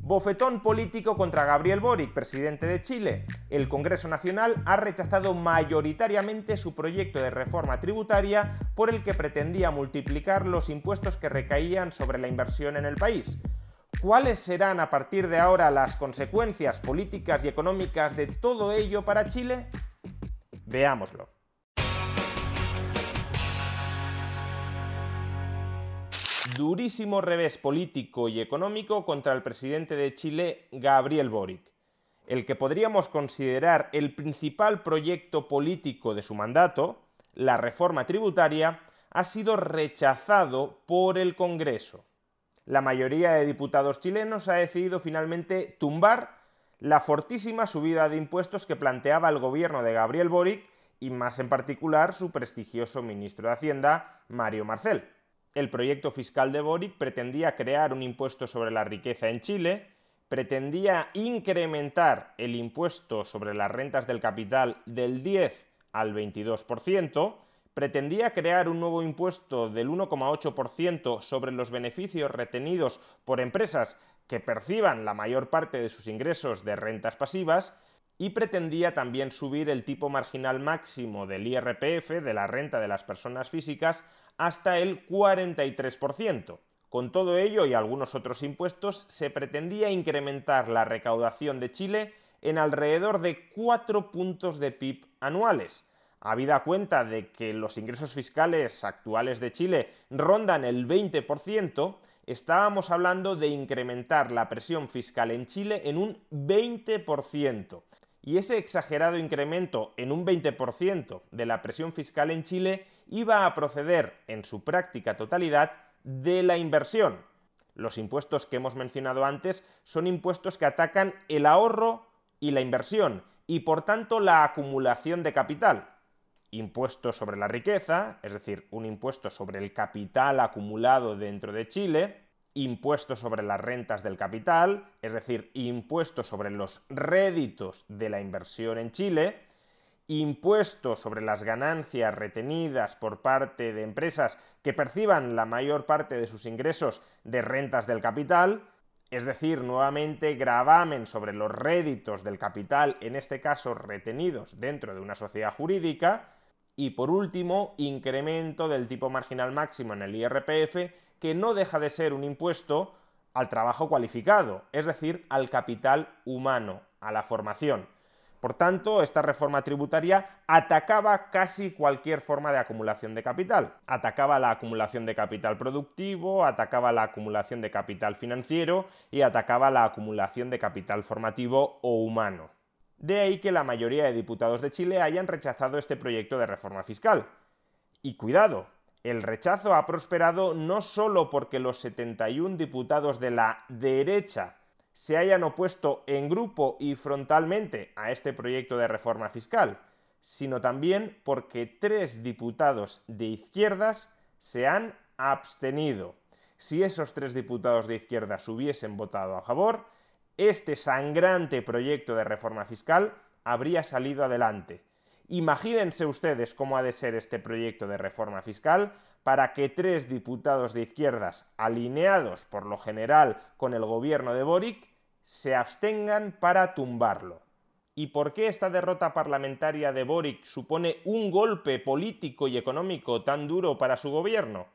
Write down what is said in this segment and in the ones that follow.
Bofetón político contra Gabriel Boric, presidente de Chile. El Congreso Nacional ha rechazado mayoritariamente su proyecto de reforma tributaria por el que pretendía multiplicar los impuestos que recaían sobre la inversión en el país. ¿Cuáles serán a partir de ahora las consecuencias políticas y económicas de todo ello para Chile? Veámoslo. Durísimo revés político y económico contra el presidente de Chile, Gabriel Boric, el que podríamos considerar el principal proyecto político de su mandato, la reforma tributaria, ha sido rechazado por el Congreso. La mayoría de diputados chilenos ha decidido finalmente tumbar la fortísima subida de impuestos que planteaba el gobierno de Gabriel Boric y más en particular su prestigioso ministro de Hacienda, Mario Marcel. El proyecto fiscal de Boric pretendía crear un impuesto sobre la riqueza en Chile, pretendía incrementar el impuesto sobre las rentas del capital del 10 al 22%, pretendía crear un nuevo impuesto del 1,8% sobre los beneficios retenidos por empresas que perciban la mayor parte de sus ingresos de rentas pasivas y pretendía también subir el tipo marginal máximo del IRPF, de la renta de las personas físicas, hasta el 43%. Con todo ello y algunos otros impuestos, se pretendía incrementar la recaudación de Chile en alrededor de 4 puntos de PIB anuales. Habida cuenta de que los ingresos fiscales actuales de Chile rondan el 20%, estábamos hablando de incrementar la presión fiscal en Chile en un 20% y ese exagerado incremento en un 20% de la presión fiscal en Chile iba a proceder en su práctica totalidad de la inversión. Los impuestos que hemos mencionado antes son impuestos que atacan el ahorro y la inversión y por tanto la acumulación de capital. Impuestos sobre la riqueza, es decir, un impuesto sobre el capital acumulado dentro de Chile, impuestos sobre las rentas del capital, es decir, impuestos sobre los réditos de la inversión en Chile, impuestos sobre las ganancias retenidas por parte de empresas que perciban la mayor parte de sus ingresos de rentas del capital, es decir, nuevamente gravamen sobre los réditos del capital, en este caso retenidos dentro de una sociedad jurídica, y por último, incremento del tipo marginal máximo en el IRPF que no deja de ser un impuesto al trabajo cualificado, es decir, al capital humano, a la formación. Por tanto, esta reforma tributaria atacaba casi cualquier forma de acumulación de capital. Atacaba la acumulación de capital productivo, atacaba la acumulación de capital financiero y atacaba la acumulación de capital formativo o humano. De ahí que la mayoría de diputados de Chile hayan rechazado este proyecto de reforma fiscal. Y cuidado, el rechazo ha prosperado no solo porque los 71 diputados de la derecha se hayan opuesto en grupo y frontalmente a este proyecto de reforma fiscal, sino también porque tres diputados de izquierdas se han abstenido. Si esos tres diputados de izquierdas hubiesen votado a favor, este sangrante proyecto de reforma fiscal habría salido adelante. Imagínense ustedes cómo ha de ser este proyecto de reforma fiscal para que tres diputados de izquierdas, alineados por lo general con el gobierno de Boric, se abstengan para tumbarlo. ¿Y por qué esta derrota parlamentaria de Boric supone un golpe político y económico tan duro para su gobierno?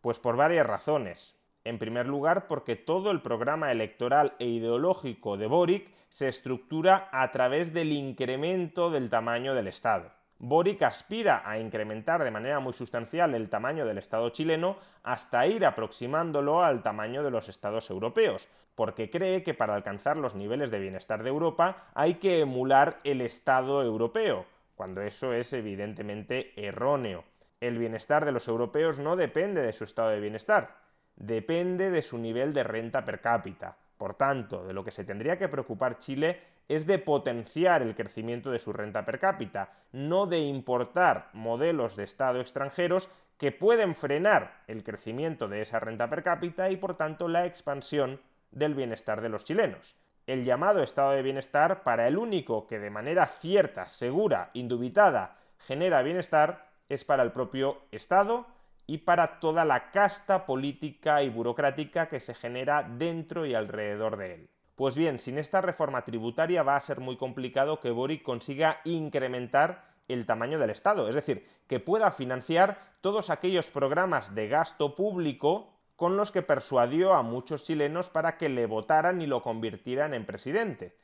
Pues por varias razones. En primer lugar, porque todo el programa electoral e ideológico de Boric se estructura a través del incremento del tamaño del Estado. Boric aspira a incrementar de manera muy sustancial el tamaño del Estado chileno hasta ir aproximándolo al tamaño de los Estados europeos, porque cree que para alcanzar los niveles de bienestar de Europa hay que emular el Estado europeo, cuando eso es evidentemente erróneo. El bienestar de los europeos no depende de su estado de bienestar, depende de su nivel de renta per cápita. Por tanto, de lo que se tendría que preocupar Chile es de potenciar el crecimiento de su renta per cápita, no de importar modelos de Estado extranjeros que pueden frenar el crecimiento de esa renta per cápita y por tanto la expansión del bienestar de los chilenos. El llamado estado de bienestar para el único que de manera cierta, segura, indubitada genera bienestar es para el propio Estado y para toda la casta política y burocrática que se genera dentro y alrededor de él. Pues bien, sin esta reforma tributaria va a ser muy complicado que Boric consiga incrementar el tamaño del Estado, es decir, que pueda financiar todos aquellos programas de gasto público con los que persuadió a muchos chilenos para que le votaran y lo convirtieran en presidente.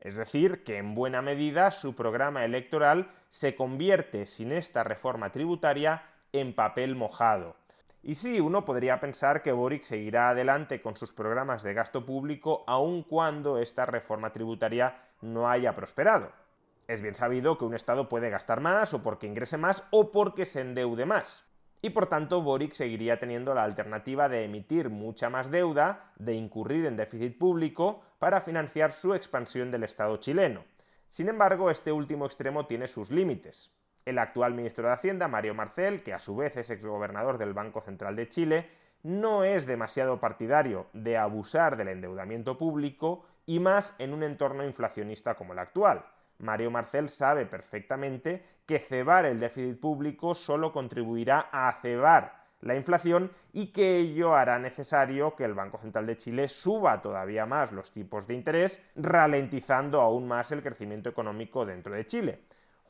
Es decir, que en buena medida su programa electoral se convierte sin esta reforma tributaria en papel mojado. Y sí, uno podría pensar que Boric seguirá adelante con sus programas de gasto público aun cuando esta reforma tributaria no haya prosperado. Es bien sabido que un Estado puede gastar más o porque ingrese más o porque se endeude más. Y por tanto Boric seguiría teniendo la alternativa de emitir mucha más deuda, de incurrir en déficit público para financiar su expansión del Estado chileno. Sin embargo, este último extremo tiene sus límites. El actual ministro de Hacienda, Mario Marcel, que a su vez es exgobernador del Banco Central de Chile, no es demasiado partidario de abusar del endeudamiento público y más en un entorno inflacionista como el actual. Mario Marcel sabe perfectamente que cebar el déficit público solo contribuirá a cebar la inflación y que ello hará necesario que el Banco Central de Chile suba todavía más los tipos de interés, ralentizando aún más el crecimiento económico dentro de Chile.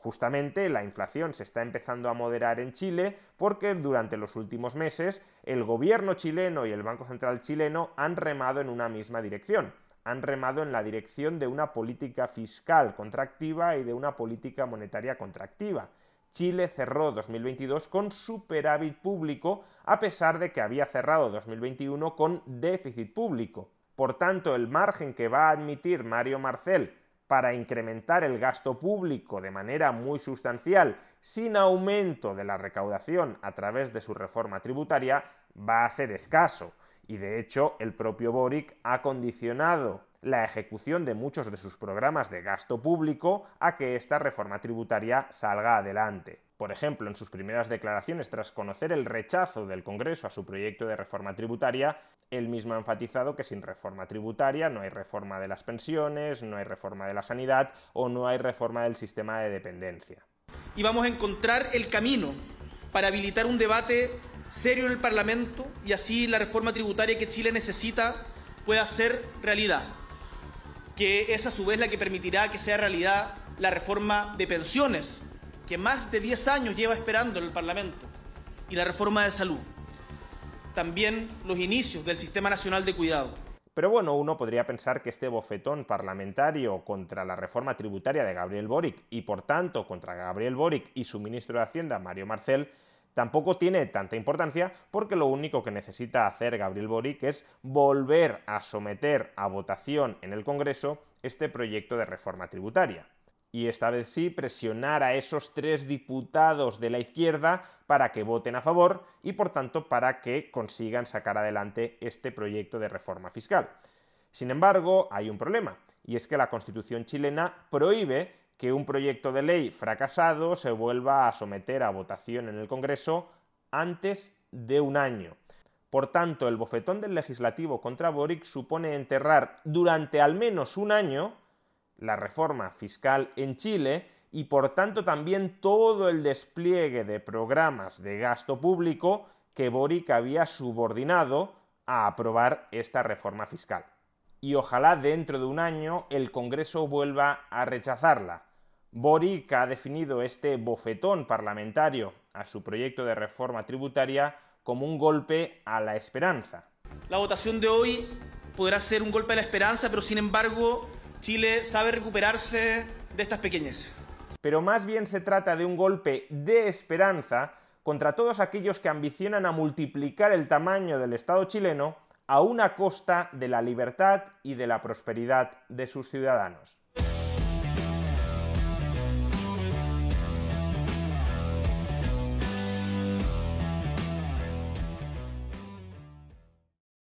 Justamente la inflación se está empezando a moderar en Chile porque durante los últimos meses el gobierno chileno y el Banco Central chileno han remado en una misma dirección. Han remado en la dirección de una política fiscal contractiva y de una política monetaria contractiva. Chile cerró 2022 con superávit público a pesar de que había cerrado 2021 con déficit público. Por tanto, el margen que va a admitir Mario Marcel para incrementar el gasto público de manera muy sustancial sin aumento de la recaudación a través de su reforma tributaria va a ser escaso. Y de hecho, el propio Boric ha condicionado la ejecución de muchos de sus programas de gasto público a que esta reforma tributaria salga adelante. Por ejemplo, en sus primeras declaraciones tras conocer el rechazo del Congreso a su proyecto de reforma tributaria, él mismo ha enfatizado que sin reforma tributaria no hay reforma de las pensiones, no hay reforma de la sanidad o no hay reforma del sistema de dependencia. Y vamos a encontrar el camino para habilitar un debate serio en el Parlamento y así la reforma tributaria que Chile necesita pueda ser realidad, que es a su vez la que permitirá que sea realidad la reforma de pensiones, que más de 10 años lleva esperando en el Parlamento, y la reforma de salud también los inicios del Sistema Nacional de Cuidado. Pero bueno, uno podría pensar que este bofetón parlamentario contra la reforma tributaria de Gabriel Boric y por tanto contra Gabriel Boric y su ministro de Hacienda, Mario Marcel, tampoco tiene tanta importancia porque lo único que necesita hacer Gabriel Boric es volver a someter a votación en el Congreso este proyecto de reforma tributaria y esta vez sí presionar a esos tres diputados de la izquierda para que voten a favor y por tanto para que consigan sacar adelante este proyecto de reforma fiscal. Sin embargo, hay un problema, y es que la Constitución chilena prohíbe que un proyecto de ley fracasado se vuelva a someter a votación en el Congreso antes de un año. Por tanto, el bofetón del legislativo contra Boric supone enterrar durante al menos un año la reforma fiscal en Chile y por tanto también todo el despliegue de programas de gasto público que Boric había subordinado a aprobar esta reforma fiscal. Y ojalá dentro de un año el Congreso vuelva a rechazarla. Boric ha definido este bofetón parlamentario a su proyecto de reforma tributaria como un golpe a la esperanza. La votación de hoy podrá ser un golpe a la esperanza, pero sin embargo Chile sabe recuperarse de estas pequeñeces. Pero más bien se trata de un golpe de esperanza contra todos aquellos que ambicionan a multiplicar el tamaño del Estado chileno a una costa de la libertad y de la prosperidad de sus ciudadanos.